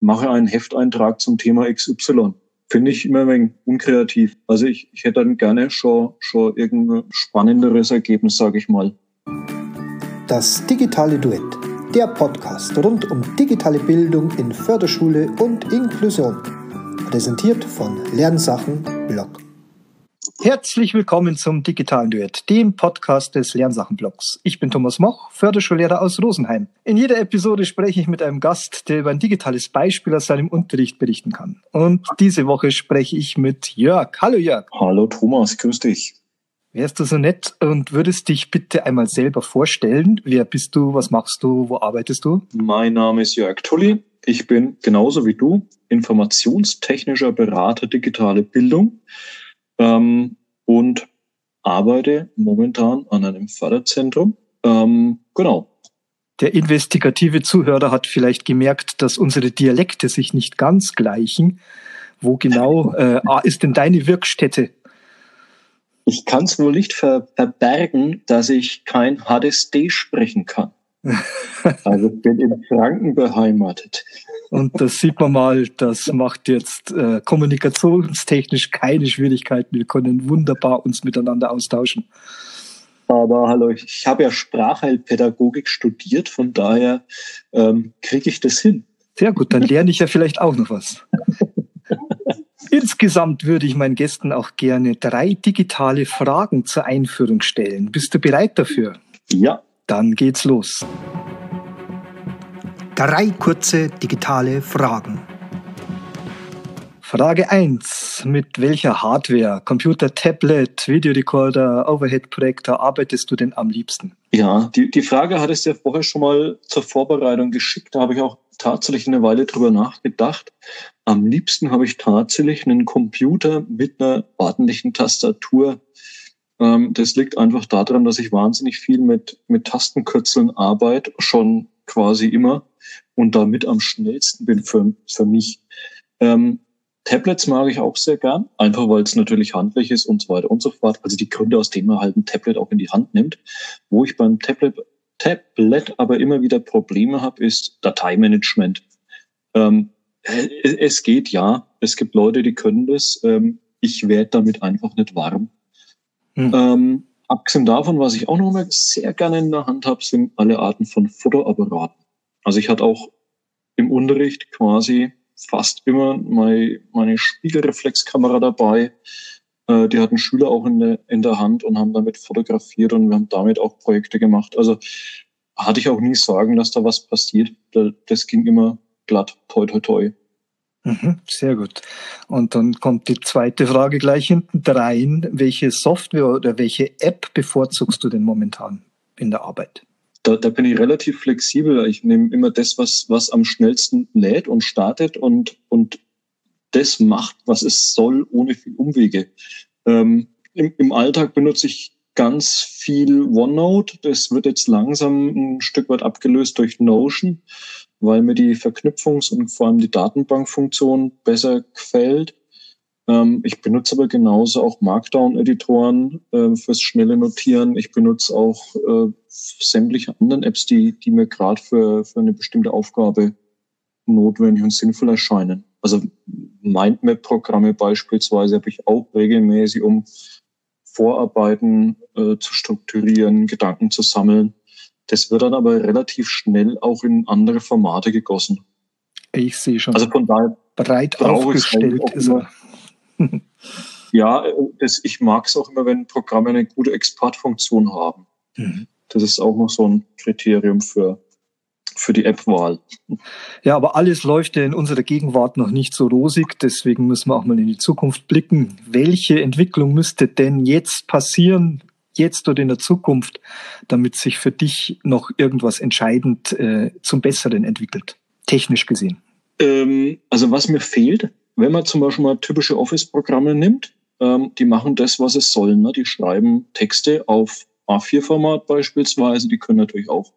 mache einen Hefteintrag zum Thema XY. Finde ich immer ein wenig unkreativ. Also ich, ich hätte dann gerne schon, schon irgendein spannenderes Ergebnis, sage ich mal. Das digitale Duett, der Podcast rund um digitale Bildung in Förderschule und Inklusion. Präsentiert von Lernsachen Blog. Herzlich willkommen zum Digitalen Duett, dem Podcast des Lernsachenblogs. Ich bin Thomas Moch, Förderschullehrer aus Rosenheim. In jeder Episode spreche ich mit einem Gast, der über ein digitales Beispiel aus seinem Unterricht berichten kann. Und diese Woche spreche ich mit Jörg. Hallo Jörg. Hallo Thomas, grüß dich. Wärst du so nett und würdest dich bitte einmal selber vorstellen? Wer bist du? Was machst du? Wo arbeitest du? Mein Name ist Jörg Tulli. Ich bin genauso wie du informationstechnischer Berater digitale Bildung ähm, und arbeite momentan an einem Förderzentrum. Ähm, genau. Der investigative Zuhörer hat vielleicht gemerkt, dass unsere Dialekte sich nicht ganz gleichen. Wo genau äh, ist denn deine Wirkstätte? Ich kann es nur nicht ver verbergen, dass ich kein HDSD sprechen kann. also bin in Franken beheimatet. Und das sieht man mal, das macht jetzt äh, kommunikationstechnisch keine Schwierigkeiten. Wir können wunderbar uns miteinander austauschen. Aber hallo, ich habe ja Sprachheilpädagogik studiert, von daher ähm, kriege ich das hin. Sehr gut, dann lerne ich ja vielleicht auch noch was. Insgesamt würde ich meinen Gästen auch gerne drei digitale Fragen zur Einführung stellen. Bist du bereit dafür? Ja. Dann geht's los. Drei kurze digitale Fragen. Frage 1. Mit welcher Hardware, Computer, Tablet, Videorekorder, Overhead-Projektor arbeitest du denn am liebsten? Ja, die, die Frage hattest du ja vorher schon mal zur Vorbereitung geschickt. Da habe ich auch tatsächlich eine Weile drüber nachgedacht. Am liebsten habe ich tatsächlich einen Computer mit einer ordentlichen Tastatur. Ähm, das liegt einfach daran, dass ich wahnsinnig viel mit, mit Tastenkürzeln arbeite, schon quasi immer und damit am schnellsten bin für, für mich. Ähm, Tablets mag ich auch sehr gern, einfach weil es natürlich handlich ist und so weiter und so fort. Also die Gründe, aus denen man halt ein Tablet auch in die Hand nimmt. Wo ich beim Tablet, Tablet aber immer wieder Probleme habe, ist Dateimanagement. Ähm, es geht ja, es gibt Leute, die können das. Ähm, ich werde damit einfach nicht warm. Hm. Ähm, abgesehen davon, was ich auch noch mal sehr gerne in der Hand habe, sind alle Arten von Fotoapparaten. Also ich hatte auch im Unterricht quasi fast immer meine, meine Spiegelreflexkamera dabei. Äh, die hatten Schüler auch in der, in der Hand und haben damit fotografiert und wir haben damit auch Projekte gemacht. Also hatte ich auch nie sagen, dass da was passiert. Das ging immer glatt, toi, toi, toi. Mhm, sehr gut. Und dann kommt die zweite Frage gleich hinten rein. Welche Software oder welche App bevorzugst du denn momentan in der Arbeit? Da, da bin ich relativ flexibel. Ich nehme immer das, was, was am schnellsten lädt und startet und, und das macht, was es soll, ohne viel Umwege. Ähm, im, Im Alltag benutze ich ganz viel OneNote. Das wird jetzt langsam ein Stück weit abgelöst durch Notion, weil mir die Verknüpfungs- und vor allem die Datenbankfunktion besser gefällt. Ähm, ich benutze aber genauso auch Markdown-Editoren äh, fürs schnelle Notieren. Ich benutze auch äh, sämtliche anderen Apps, die, die mir gerade für, für eine bestimmte Aufgabe notwendig und sinnvoll erscheinen. Also Mindmap-Programme beispielsweise habe ich auch regelmäßig, um Vorarbeiten äh, zu strukturieren, Gedanken zu sammeln. Das wird dann aber relativ schnell auch in andere Formate gegossen. Ich sehe schon. Also von daher breit aufgestellt ist er. ja, das, ich mag es auch immer, wenn Programme eine gute Exportfunktion haben. Mhm. Das ist auch noch so ein Kriterium für, für die App-Wahl. Ja, aber alles läuft ja in unserer Gegenwart noch nicht so rosig. Deswegen müssen wir auch mal in die Zukunft blicken. Welche Entwicklung müsste denn jetzt passieren, jetzt oder in der Zukunft, damit sich für dich noch irgendwas entscheidend äh, zum Besseren entwickelt, technisch gesehen? Ähm, also was mir fehlt, wenn man zum Beispiel mal typische Office-Programme nimmt, ähm, die machen das, was es sollen. Ne? Die schreiben Texte auf A4-Format beispielsweise. Die können natürlich auch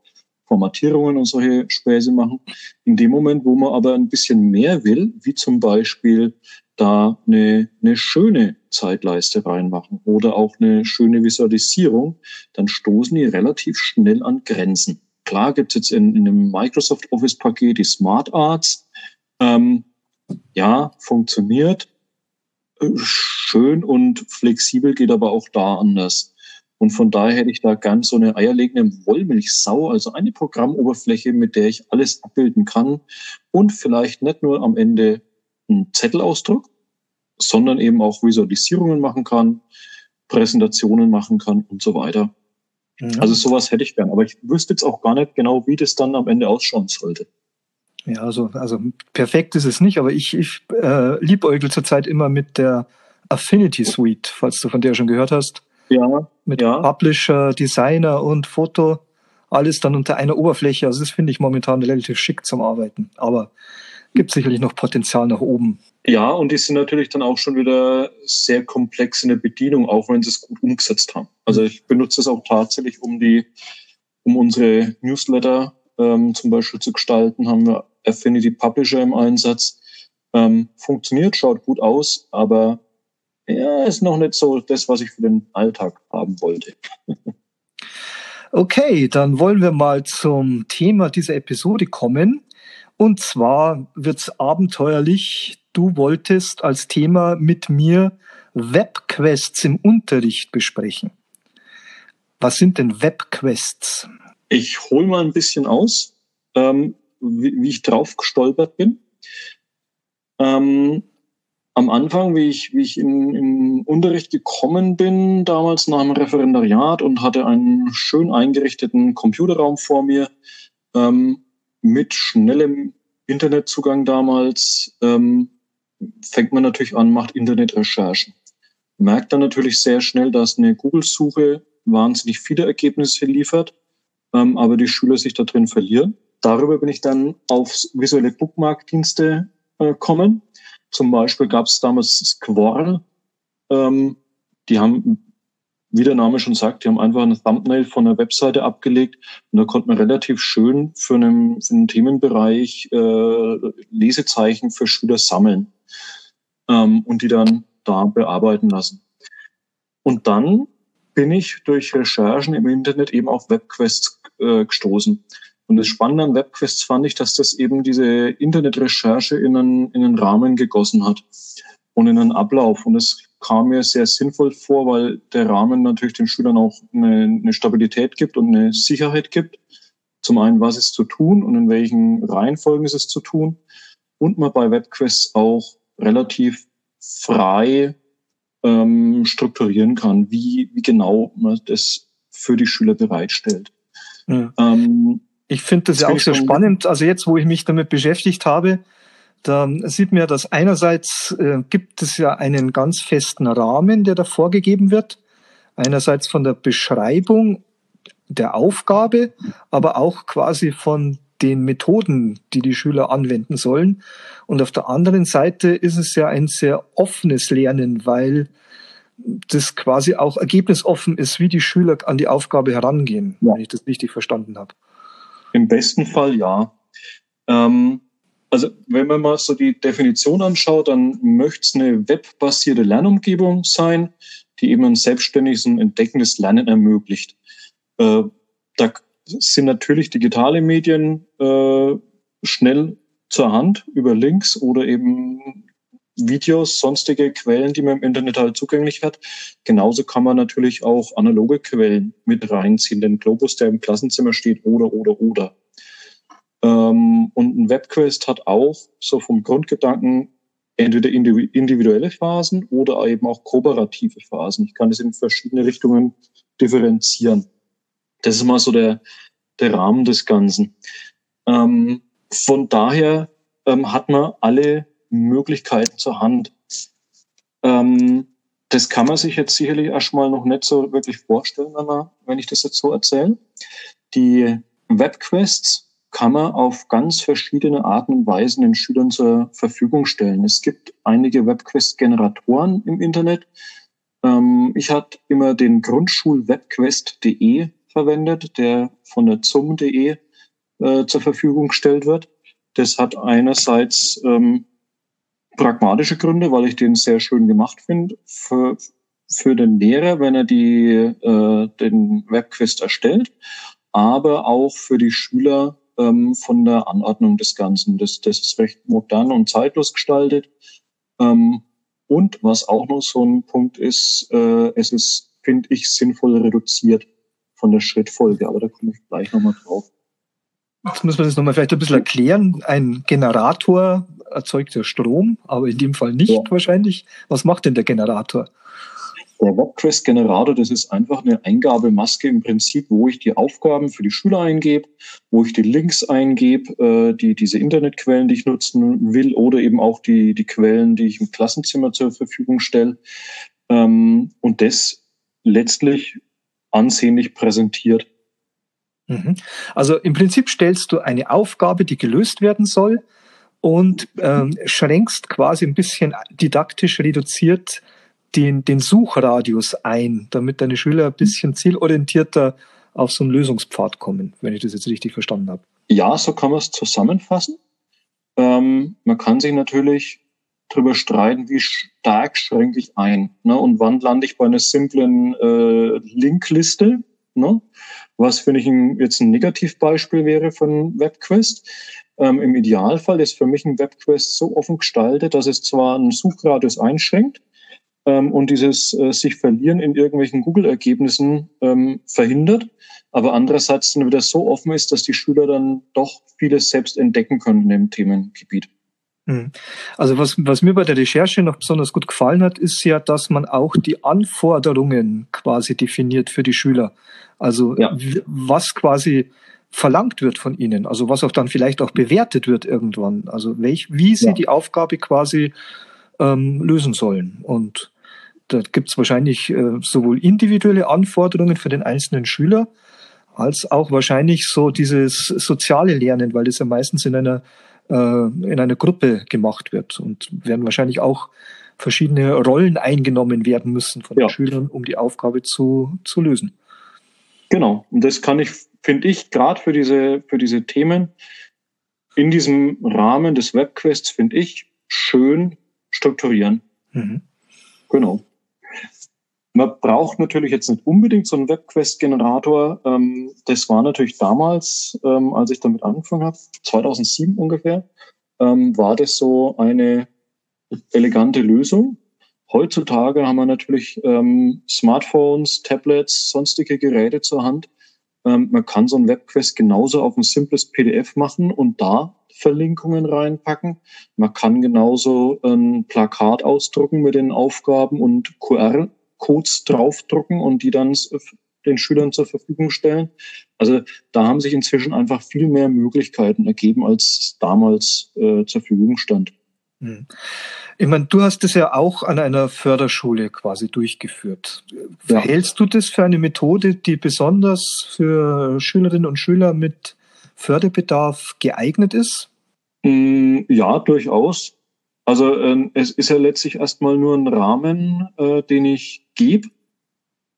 Formatierungen und solche Späße machen. In dem Moment, wo man aber ein bisschen mehr will, wie zum Beispiel da eine, eine schöne Zeitleiste reinmachen oder auch eine schöne Visualisierung, dann stoßen die relativ schnell an Grenzen. Klar gibt es jetzt in, in einem Microsoft Office Paket die Smart Arts, Ähm, ja, funktioniert. Äh, schön und flexibel geht aber auch da anders. Und von daher hätte ich da ganz so eine eierlegende Wollmilchsau, also eine Programmoberfläche, mit der ich alles abbilden kann und vielleicht nicht nur am Ende einen Zettelausdruck, sondern eben auch Visualisierungen machen kann, Präsentationen machen kann und so weiter. Mhm. Also sowas hätte ich gern, aber ich wüsste jetzt auch gar nicht genau, wie das dann am Ende ausschauen sollte. Ja, also, also perfekt ist es nicht, aber ich, ich äh, liebäugel zurzeit immer mit der Affinity Suite, falls du von der schon gehört hast. Ja. Mit ja. Publisher, Designer und Foto, alles dann unter einer Oberfläche. Also das finde ich momentan relativ schick zum Arbeiten. Aber gibt sicherlich noch Potenzial nach oben. Ja, und die sind natürlich dann auch schon wieder sehr komplex in der Bedienung, auch wenn sie es gut umgesetzt haben. Also ich benutze es auch tatsächlich, um die, um unsere Newsletter ähm, zum Beispiel zu gestalten, haben wir Affinity Publisher im Einsatz. Ähm, funktioniert, schaut gut aus, aber ja, ist noch nicht so das, was ich für den Alltag haben wollte. okay, dann wollen wir mal zum Thema dieser Episode kommen. Und zwar wird's abenteuerlich. Du wolltest als Thema mit mir Webquests im Unterricht besprechen. Was sind denn Webquests? Ich hole mal ein bisschen aus, ähm, wie, wie, ich drauf gestolpert bin. Ähm, am Anfang, wie ich, wie ich in, in Unterricht gekommen bin, damals nach dem Referendariat und hatte einen schön eingerichteten Computerraum vor mir, ähm, mit schnellem Internetzugang damals ähm, fängt man natürlich an, macht Internetrecherchen. Merkt dann natürlich sehr schnell, dass eine Google-Suche wahnsinnig viele Ergebnisse liefert, ähm, aber die Schüler sich da drin verlieren. Darüber bin ich dann auf visuelle Bookmark-Dienste äh. Zum Beispiel gab es damals Squirrel. Ähm, die haben wie der Name schon sagt, die haben einfach ein Thumbnail von der Webseite abgelegt und da konnte man relativ schön für einen, für einen Themenbereich äh, Lesezeichen für Schüler sammeln ähm, und die dann da bearbeiten lassen. Und dann bin ich durch Recherchen im Internet eben auf Webquests äh, gestoßen. Und das Spannende an Webquests fand ich, dass das eben diese Internetrecherche in einen, in einen Rahmen gegossen hat und in einen Ablauf. Und das kam mir sehr sinnvoll vor, weil der Rahmen natürlich den Schülern auch eine, eine Stabilität gibt und eine Sicherheit gibt. Zum einen, was ist zu tun und in welchen Reihenfolgen ist es zu tun. Und man bei WebQuests auch relativ frei ähm, strukturieren kann, wie, wie genau man das für die Schüler bereitstellt. Ja. Ähm, ich finde das ja auch sehr spannend. Also jetzt, wo ich mich damit beschäftigt habe, da sieht man ja, dass einerseits äh, gibt es ja einen ganz festen Rahmen, der da vorgegeben wird. Einerseits von der Beschreibung der Aufgabe, aber auch quasi von den Methoden, die die Schüler anwenden sollen. Und auf der anderen Seite ist es ja ein sehr offenes Lernen, weil das quasi auch ergebnisoffen ist, wie die Schüler an die Aufgabe herangehen, ja. wenn ich das richtig verstanden habe. Im besten Fall ja. Ähm, also wenn man mal so die Definition anschaut, dann möchte es eine webbasierte Lernumgebung sein, die eben ein selbstständiges und entdeckendes Lernen ermöglicht. Äh, da sind natürlich digitale Medien äh, schnell zur Hand über Links oder eben Videos, sonstige Quellen, die man im Internet halt zugänglich hat. Genauso kann man natürlich auch analoge Quellen mit reinziehen, den Globus, der im Klassenzimmer steht, oder, oder, oder. Ähm, und ein Webquest hat auch so vom Grundgedanken entweder individuelle Phasen oder eben auch kooperative Phasen. Ich kann es in verschiedene Richtungen differenzieren. Das ist mal so der, der Rahmen des Ganzen. Ähm, von daher ähm, hat man alle Möglichkeiten zur Hand. Ähm, das kann man sich jetzt sicherlich erstmal noch nicht so wirklich vorstellen, wenn, wenn ich das jetzt so erzähle. Die Webquests kann man auf ganz verschiedene Arten und Weisen den Schülern zur Verfügung stellen. Es gibt einige WebQuest-Generatoren im Internet. Ähm, ich hatte immer den Grundschul-Webquest.de verwendet, der von der zum.de äh, zur Verfügung gestellt wird. Das hat einerseits ähm, pragmatische Gründe, weil ich den sehr schön gemacht finde für, für den Lehrer, wenn er die, äh, den Webquest erstellt, aber auch für die Schüler, ähm, von der Anordnung des Ganzen. Das, das ist recht modern und zeitlos gestaltet. Ähm, und was auch noch so ein Punkt ist, äh, es ist, finde ich, sinnvoll reduziert von der Schrittfolge, aber da komme ich gleich nochmal drauf. Jetzt muss man das nochmal vielleicht ein bisschen erklären. Ein Generator erzeugt ja Strom, aber in dem Fall nicht ja. wahrscheinlich. Was macht denn der Generator? Der WebQuest-Generator, das ist einfach eine Eingabemaske im Prinzip, wo ich die Aufgaben für die Schüler eingebe, wo ich die Links eingebe, äh, die, diese Internetquellen, die ich nutzen will, oder eben auch die, die Quellen, die ich im Klassenzimmer zur Verfügung stelle. Ähm, und das letztlich ansehnlich präsentiert. Mhm. Also im Prinzip stellst du eine Aufgabe, die gelöst werden soll und ähm, schränkst quasi ein bisschen didaktisch reduziert den, den Suchradius ein, damit deine Schüler ein bisschen zielorientierter auf so einen Lösungspfad kommen, wenn ich das jetzt richtig verstanden habe. Ja, so kann man es zusammenfassen. Ähm, man kann sich natürlich darüber streiten, wie stark schränke ich ein ne? und wann lande ich bei einer simplen äh, Linkliste, ne? Was finde ich ein, jetzt ein Negativbeispiel wäre von WebQuest. Ähm, Im Idealfall ist für mich ein WebQuest so offen gestaltet, dass es zwar einen Suchradius einschränkt ähm, und dieses äh, sich verlieren in irgendwelchen Google-Ergebnissen ähm, verhindert, aber andererseits dann wieder so offen ist, dass die Schüler dann doch vieles selbst entdecken können im Themengebiet. Hm. Also was, was mir bei der Recherche noch besonders gut gefallen hat, ist ja, dass man auch die Anforderungen quasi definiert für die Schüler. Also ja. was quasi verlangt wird von ihnen, also was auch dann vielleicht auch bewertet wird irgendwann. Also welch, wie sie ja. die Aufgabe quasi ähm, lösen sollen. Und da gibt es wahrscheinlich äh, sowohl individuelle Anforderungen für den einzelnen Schüler, als auch wahrscheinlich so dieses soziale Lernen, weil das ja meistens in einer äh, in einer Gruppe gemacht wird und werden wahrscheinlich auch verschiedene Rollen eingenommen werden müssen von ja. den Schülern, um die Aufgabe zu, zu lösen. Genau. Und das kann ich, finde ich, gerade für diese, für diese Themen in diesem Rahmen des Webquests, finde ich, schön strukturieren. Mhm. Genau. Man braucht natürlich jetzt nicht unbedingt so einen WebQuest-Generator. Ähm, das war natürlich damals, ähm, als ich damit angefangen habe, 2007 ungefähr, ähm, war das so eine elegante Lösung. Heutzutage haben wir natürlich ähm, Smartphones, Tablets, sonstige Geräte zur Hand. Ähm, man kann so ein WebQuest genauso auf ein simples PDF machen und da Verlinkungen reinpacken. Man kann genauso ein Plakat ausdrucken mit den Aufgaben und QR Codes draufdrucken und die dann den Schülern zur Verfügung stellen. Also da haben sich inzwischen einfach viel mehr Möglichkeiten ergeben, als damals äh, zur Verfügung stand. Hm. Ich meine, du hast das ja auch an einer Förderschule quasi durchgeführt. Ja. Hältst du das für eine Methode, die besonders für Schülerinnen und Schüler mit Förderbedarf geeignet ist? Hm, ja, durchaus. Also ähm, es ist ja letztlich erstmal nur ein Rahmen, äh, den ich gebe,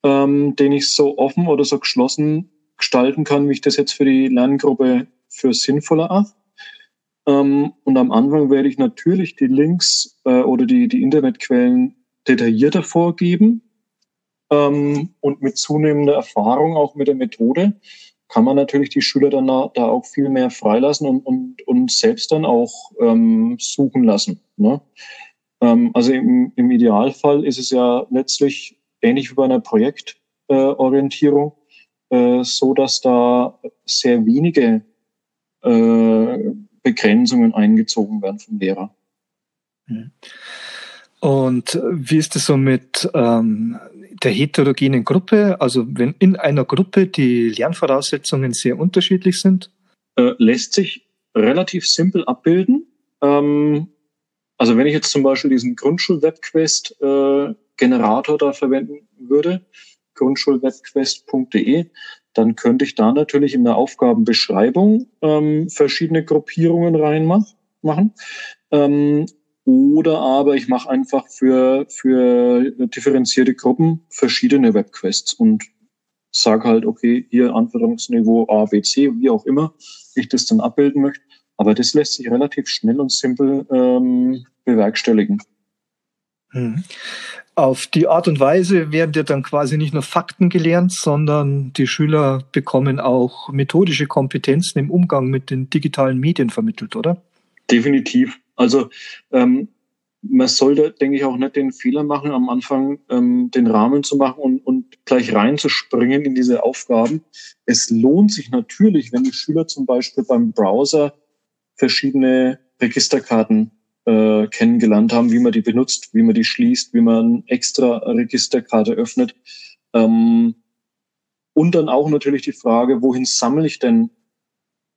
ähm, den ich so offen oder so geschlossen gestalten kann, wie ich das jetzt für die Lerngruppe für sinnvoller achte. Ähm, und am Anfang werde ich natürlich die Links äh, oder die, die Internetquellen detaillierter vorgeben ähm, und mit zunehmender Erfahrung auch mit der Methode kann man natürlich die Schüler dann da, auch viel mehr freilassen und, und, und selbst dann auch ähm, suchen lassen. Ne? Ähm, also im, im Idealfall ist es ja letztlich ähnlich wie bei einer Projektorientierung, äh, äh, so dass da sehr wenige äh, Begrenzungen eingezogen werden vom Lehrer. Und wie ist es so mit ähm, der heterogenen Gruppe? Also wenn in einer Gruppe die Lernvoraussetzungen sehr unterschiedlich sind? Äh, lässt sich relativ simpel abbilden. Ähm, also wenn ich jetzt zum Beispiel diesen Grundschul-Webquest-Generator äh, da verwenden würde, grundschulwebquest.de, dann könnte ich da natürlich in der Aufgabenbeschreibung ähm, verschiedene Gruppierungen reinmachen. Ähm, oder aber ich mache einfach für, für differenzierte Gruppen verschiedene Webquests und sage halt, okay, hier Anforderungsniveau A, B, C, wie auch immer ich das dann abbilden möchte. Aber das lässt sich relativ schnell und simpel ähm, bewerkstelligen. Hm. Auf die Art und Weise werden dir dann quasi nicht nur Fakten gelernt, sondern die Schüler bekommen auch methodische Kompetenzen im Umgang mit den digitalen Medien vermittelt, oder? Definitiv. Also ähm, man sollte, denke ich, auch nicht den Fehler machen, am Anfang ähm, den Rahmen zu machen und, und gleich reinzuspringen in diese Aufgaben. Es lohnt sich natürlich, wenn die Schüler zum Beispiel beim Browser verschiedene Registerkarten äh, kennengelernt haben, wie man die benutzt, wie man die schließt, wie man extra Registerkarte öffnet. Ähm, und dann auch natürlich die Frage, wohin sammle ich denn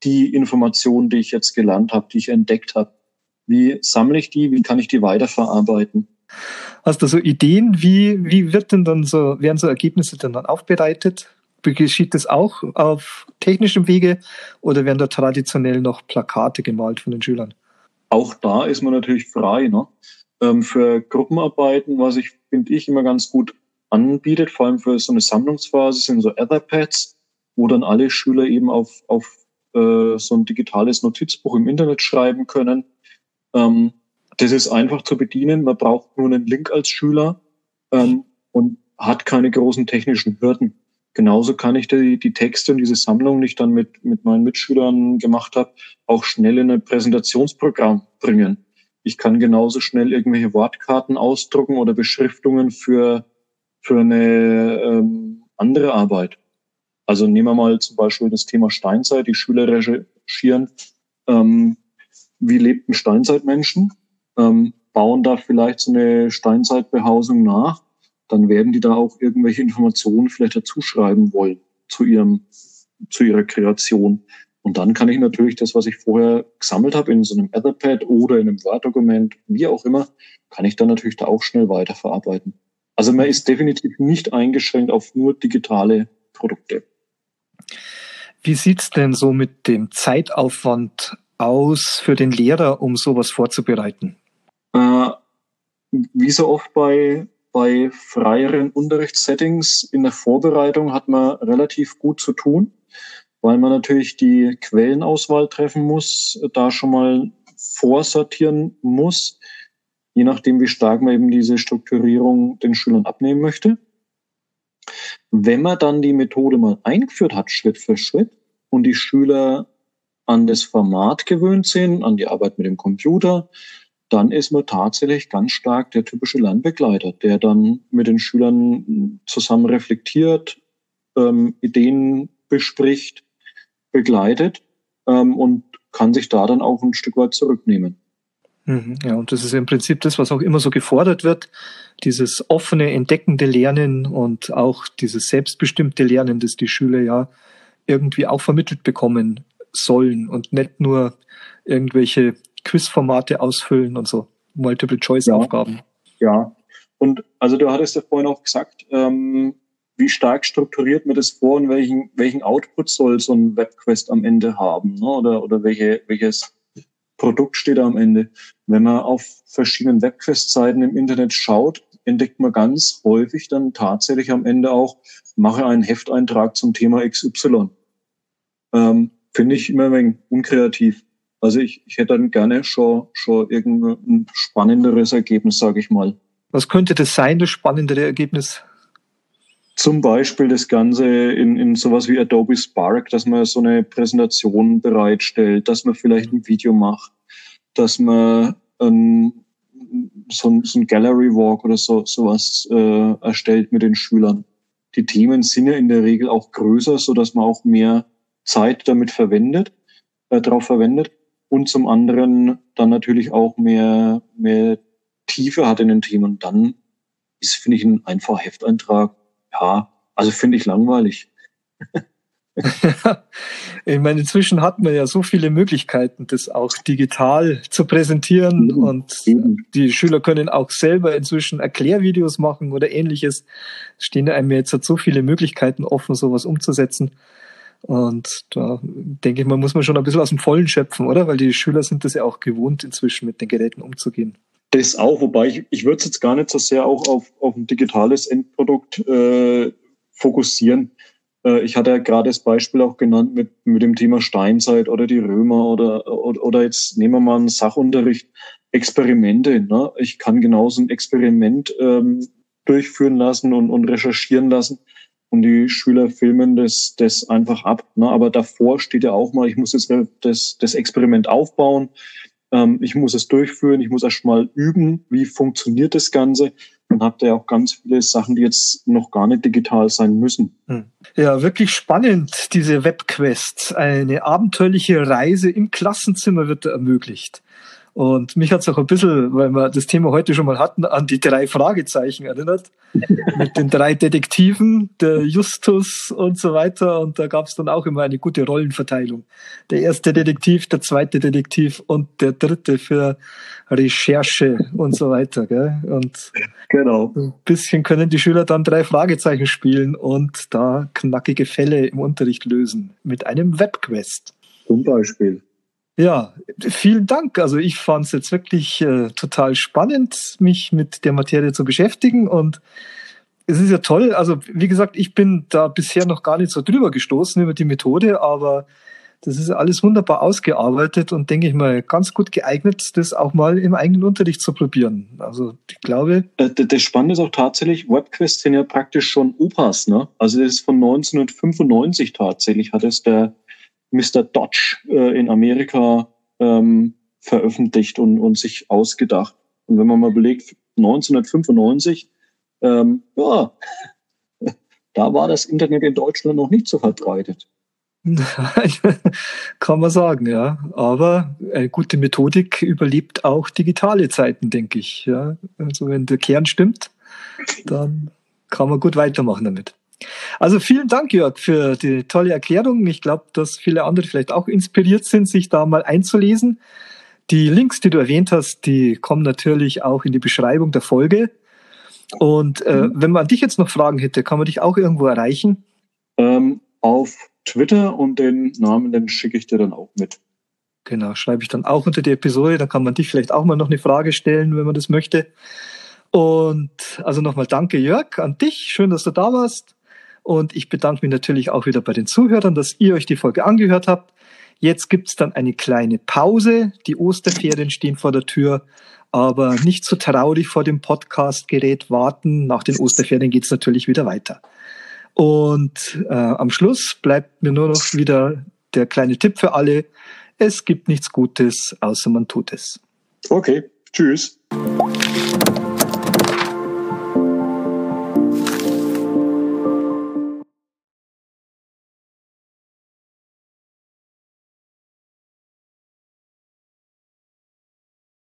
die Informationen, die ich jetzt gelernt habe, die ich entdeckt habe? Wie sammle ich die? Wie kann ich die weiterverarbeiten? Hast du so Ideen, wie, wie wird denn dann so, werden so Ergebnisse dann, dann aufbereitet? Geschieht das auch auf technischem Wege oder werden da traditionell noch Plakate gemalt von den Schülern? Auch da ist man natürlich frei. Ne? Ähm, für Gruppenarbeiten, was ich, finde ich, immer ganz gut anbietet, vor allem für so eine Sammlungsphase, sind so Etherpads, wo dann alle Schüler eben auf, auf äh, so ein digitales Notizbuch im Internet schreiben können ähm, das ist einfach zu bedienen. Man braucht nur einen Link als Schüler ähm, und hat keine großen technischen Hürden. Genauso kann ich die, die Texte und diese Sammlung, die ich dann mit, mit meinen Mitschülern gemacht habe, auch schnell in ein Präsentationsprogramm bringen. Ich kann genauso schnell irgendwelche Wortkarten ausdrucken oder Beschriftungen für, für eine ähm, andere Arbeit. Also nehmen wir mal zum Beispiel das Thema Steinzeit. Die Schüler recherchieren ähm, wie lebten Steinzeitmenschen, ähm, bauen da vielleicht so eine Steinzeitbehausung nach, dann werden die da auch irgendwelche Informationen vielleicht dazu schreiben wollen zu ihrem, zu ihrer Kreation. Und dann kann ich natürlich das, was ich vorher gesammelt habe in so einem Etherpad oder in einem Word-Dokument, wie auch immer, kann ich dann natürlich da auch schnell weiterverarbeiten. Also man ist definitiv nicht eingeschränkt auf nur digitale Produkte. Wie sieht's denn so mit dem Zeitaufwand aus für den Lehrer, um sowas vorzubereiten? Äh, wie so oft bei, bei freieren Unterrichtssettings in der Vorbereitung hat man relativ gut zu tun, weil man natürlich die Quellenauswahl treffen muss, da schon mal vorsortieren muss, je nachdem, wie stark man eben diese Strukturierung den Schülern abnehmen möchte. Wenn man dann die Methode mal eingeführt hat, Schritt für Schritt, und die Schüler an das Format gewöhnt sind, an die Arbeit mit dem Computer, dann ist man tatsächlich ganz stark der typische Lernbegleiter, der dann mit den Schülern zusammen reflektiert, ähm, Ideen bespricht, begleitet ähm, und kann sich da dann auch ein Stück weit zurücknehmen. Mhm, ja, und das ist im Prinzip das, was auch immer so gefordert wird, dieses offene, entdeckende Lernen und auch dieses selbstbestimmte Lernen, das die Schüler ja irgendwie auch vermittelt bekommen sollen und nicht nur irgendwelche Quizformate ausfüllen und so Multiple-Choice-Aufgaben. Ja. ja, und also du hattest ja vorhin auch gesagt, ähm, wie stark strukturiert man das vor und welchen, welchen Output soll so ein Webquest am Ende haben ne? oder, oder welche, welches Produkt steht am Ende. Wenn man auf verschiedenen Webquest-Seiten im Internet schaut, entdeckt man ganz häufig dann tatsächlich am Ende auch, mache einen Hefteintrag zum Thema XY. Ähm, finde ich immer ein wenig unkreativ. Also ich, ich hätte dann gerne schon, schon irgendein spannenderes Ergebnis, sage ich mal. Was könnte das sein, das spannendere Ergebnis? Zum Beispiel das Ganze in, in sowas wie Adobe Spark, dass man so eine Präsentation bereitstellt, dass man vielleicht ein Video macht, dass man ähm, so, ein, so ein Gallery Walk oder so sowas äh, erstellt mit den Schülern. Die Themen sind ja in der Regel auch größer, so dass man auch mehr Zeit damit verwendet, äh, darauf verwendet und zum anderen dann natürlich auch mehr, mehr Tiefe hat in den Themen. Dann ist, finde ich, ein einfacher Hefteintrag, ja, also finde ich langweilig. ich meine, inzwischen hat man ja so viele Möglichkeiten, das auch digital zu präsentieren mhm. und die Schüler können auch selber inzwischen Erklärvideos machen oder ähnliches. Es stehen einem jetzt so viele Möglichkeiten offen, sowas umzusetzen. Und da denke ich mal, muss man schon ein bisschen aus dem Vollen schöpfen, oder? Weil die Schüler sind das ja auch gewohnt, inzwischen mit den Geräten umzugehen. Das auch, wobei ich, ich würde es jetzt gar nicht so sehr auch auf, auf ein digitales Endprodukt äh, fokussieren. Äh, ich hatte ja gerade das Beispiel auch genannt mit, mit dem Thema Steinzeit oder die Römer oder, oder, oder jetzt nehmen wir mal einen Sachunterricht, Experimente. Ne? Ich kann genauso ein Experiment ähm, durchführen lassen und, und recherchieren lassen. Und die Schüler filmen das, das einfach ab. Ne? Aber davor steht ja auch mal, ich muss jetzt das, das Experiment aufbauen. Ähm, ich muss es durchführen. Ich muss erst mal üben, wie funktioniert das Ganze. Dann habt ihr auch ganz viele Sachen, die jetzt noch gar nicht digital sein müssen. Hm. Ja, wirklich spannend, diese Webquest. Eine abenteuerliche Reise im Klassenzimmer wird ermöglicht. Und mich hat es auch ein bisschen, weil wir das Thema heute schon mal hatten, an die drei Fragezeichen erinnert. Mit den drei Detektiven, der Justus und so weiter. Und da gab es dann auch immer eine gute Rollenverteilung. Der erste Detektiv, der zweite Detektiv und der dritte für Recherche und so weiter. Gell? Und genau. ein bisschen können die Schüler dann drei Fragezeichen spielen und da knackige Fälle im Unterricht lösen. Mit einem Webquest. Zum Beispiel. Ja, vielen Dank. Also ich fand es jetzt wirklich äh, total spannend, mich mit der Materie zu beschäftigen und es ist ja toll. Also wie gesagt, ich bin da bisher noch gar nicht so drüber gestoßen über die Methode, aber das ist alles wunderbar ausgearbeitet und denke ich mal ganz gut geeignet, das auch mal im eigenen Unterricht zu probieren. Also ich glaube. Äh, das Spannende ist auch tatsächlich, WebQuest sind ja praktisch schon Opas, ne? Also das ist von 1995 tatsächlich, hat es der Mr. Dodge äh, in Amerika ähm, veröffentlicht und, und sich ausgedacht. Und wenn man mal belegt, 1995, ähm, ja, da war das Internet in Deutschland noch nicht so verbreitet. Kann man sagen, ja. Aber eine gute Methodik überlebt auch digitale Zeiten, denke ich. Ja. Also wenn der Kern stimmt, dann kann man gut weitermachen damit. Also vielen Dank, Jörg, für die tolle Erklärung. Ich glaube, dass viele andere vielleicht auch inspiriert sind, sich da mal einzulesen. Die Links, die du erwähnt hast, die kommen natürlich auch in die Beschreibung der Folge. Und äh, mhm. wenn man dich jetzt noch Fragen hätte, kann man dich auch irgendwo erreichen? Ähm, auf Twitter und den Namen, den schicke ich dir dann auch mit. Genau, schreibe ich dann auch unter die Episode. Da kann man dich vielleicht auch mal noch eine Frage stellen, wenn man das möchte. Und also nochmal danke, Jörg, an dich. Schön, dass du da warst. Und ich bedanke mich natürlich auch wieder bei den Zuhörern, dass ihr euch die Folge angehört habt. Jetzt gibt's dann eine kleine Pause. Die Osterferien stehen vor der Tür. Aber nicht so traurig vor dem Podcastgerät warten. Nach den Osterferien geht's natürlich wieder weiter. Und äh, am Schluss bleibt mir nur noch wieder der kleine Tipp für alle. Es gibt nichts Gutes, außer man tut es. Okay, tschüss.